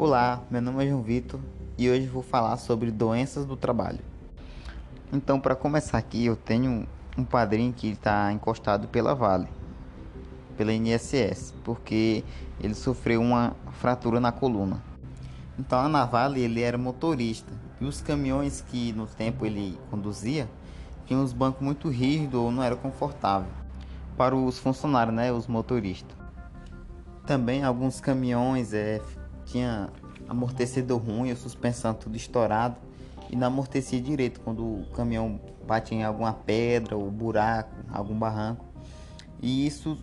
Olá, meu nome é João Vitor e hoje vou falar sobre doenças do trabalho. Então, para começar aqui, eu tenho um padrinho que está encostado pela Vale, pela INSS, porque ele sofreu uma fratura na coluna. Então, na Vale ele era motorista e os caminhões que no tempo ele conduzia tinham os bancos muito rígidos ou não era confortável para os funcionários, né, os motoristas. Também alguns caminhões é, tinha amortecedor ruim, a suspensão tudo estourado e não amortecia direito quando o caminhão bate em alguma pedra ou buraco, algum barranco. E isso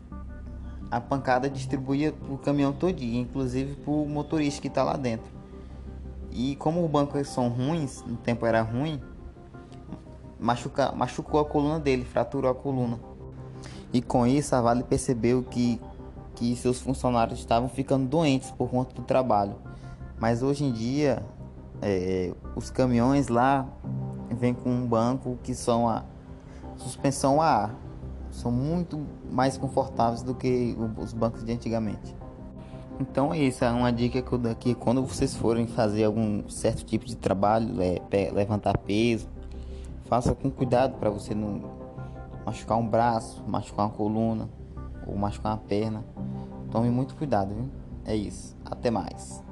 a pancada distribuía o caminhão todinho, inclusive para o motorista que está lá dentro. E como os bancos são ruins, no tempo era ruim, machuca, machucou a coluna dele, fraturou a coluna. E com isso a Vale percebeu que que seus funcionários estavam ficando doentes por conta do trabalho. Mas hoje em dia, é, os caminhões lá vêm com um banco que são a suspensão a ar. São muito mais confortáveis do que os bancos de antigamente. Então é isso, é uma dica que eu dou aqui. Quando vocês forem fazer algum certo tipo de trabalho, é, levantar peso, faça com cuidado para você não machucar um braço, machucar uma coluna ou machucar uma perna. Tome muito cuidado, viu? É isso. Até mais.